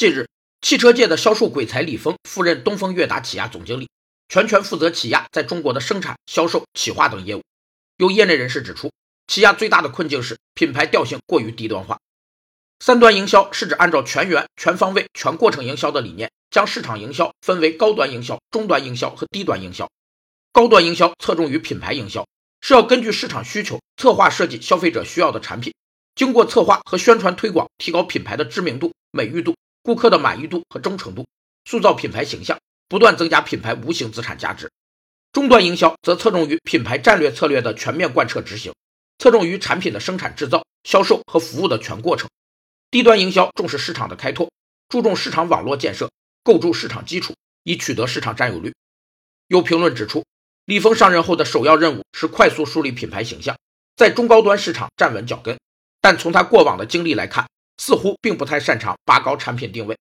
近日，汽车界的销售鬼才李峰赴任东风悦达起亚总经理，全权负责起亚在中国的生产、销售、企划等业务。有业内人士指出，起亚最大的困境是品牌调性过于低端化。三端营销是指按照全员、全方位、全过程营销的理念，将市场营销分为高端营销、中端营销和低端营销。高端营销侧重于品牌营销，是要根据市场需求策划设计消费者需要的产品，经过策划和宣传推广，提高品牌的知名度、美誉度、顾客的满意度和忠诚度，塑造品牌形象，不断增加品牌无形资产价值。中端营销则侧重于品牌战略策略的全面贯彻执行，侧重于产品的生产制造、销售和服务的全过程。低端营销重视市场的开拓，注重市场网络建设，构筑市场基础，以取得市场占有率。有评论指出，李峰上任后的首要任务是快速树立品牌形象，在中高端市场站稳脚跟。但从他过往的经历来看，似乎并不太擅长拔高产品定位。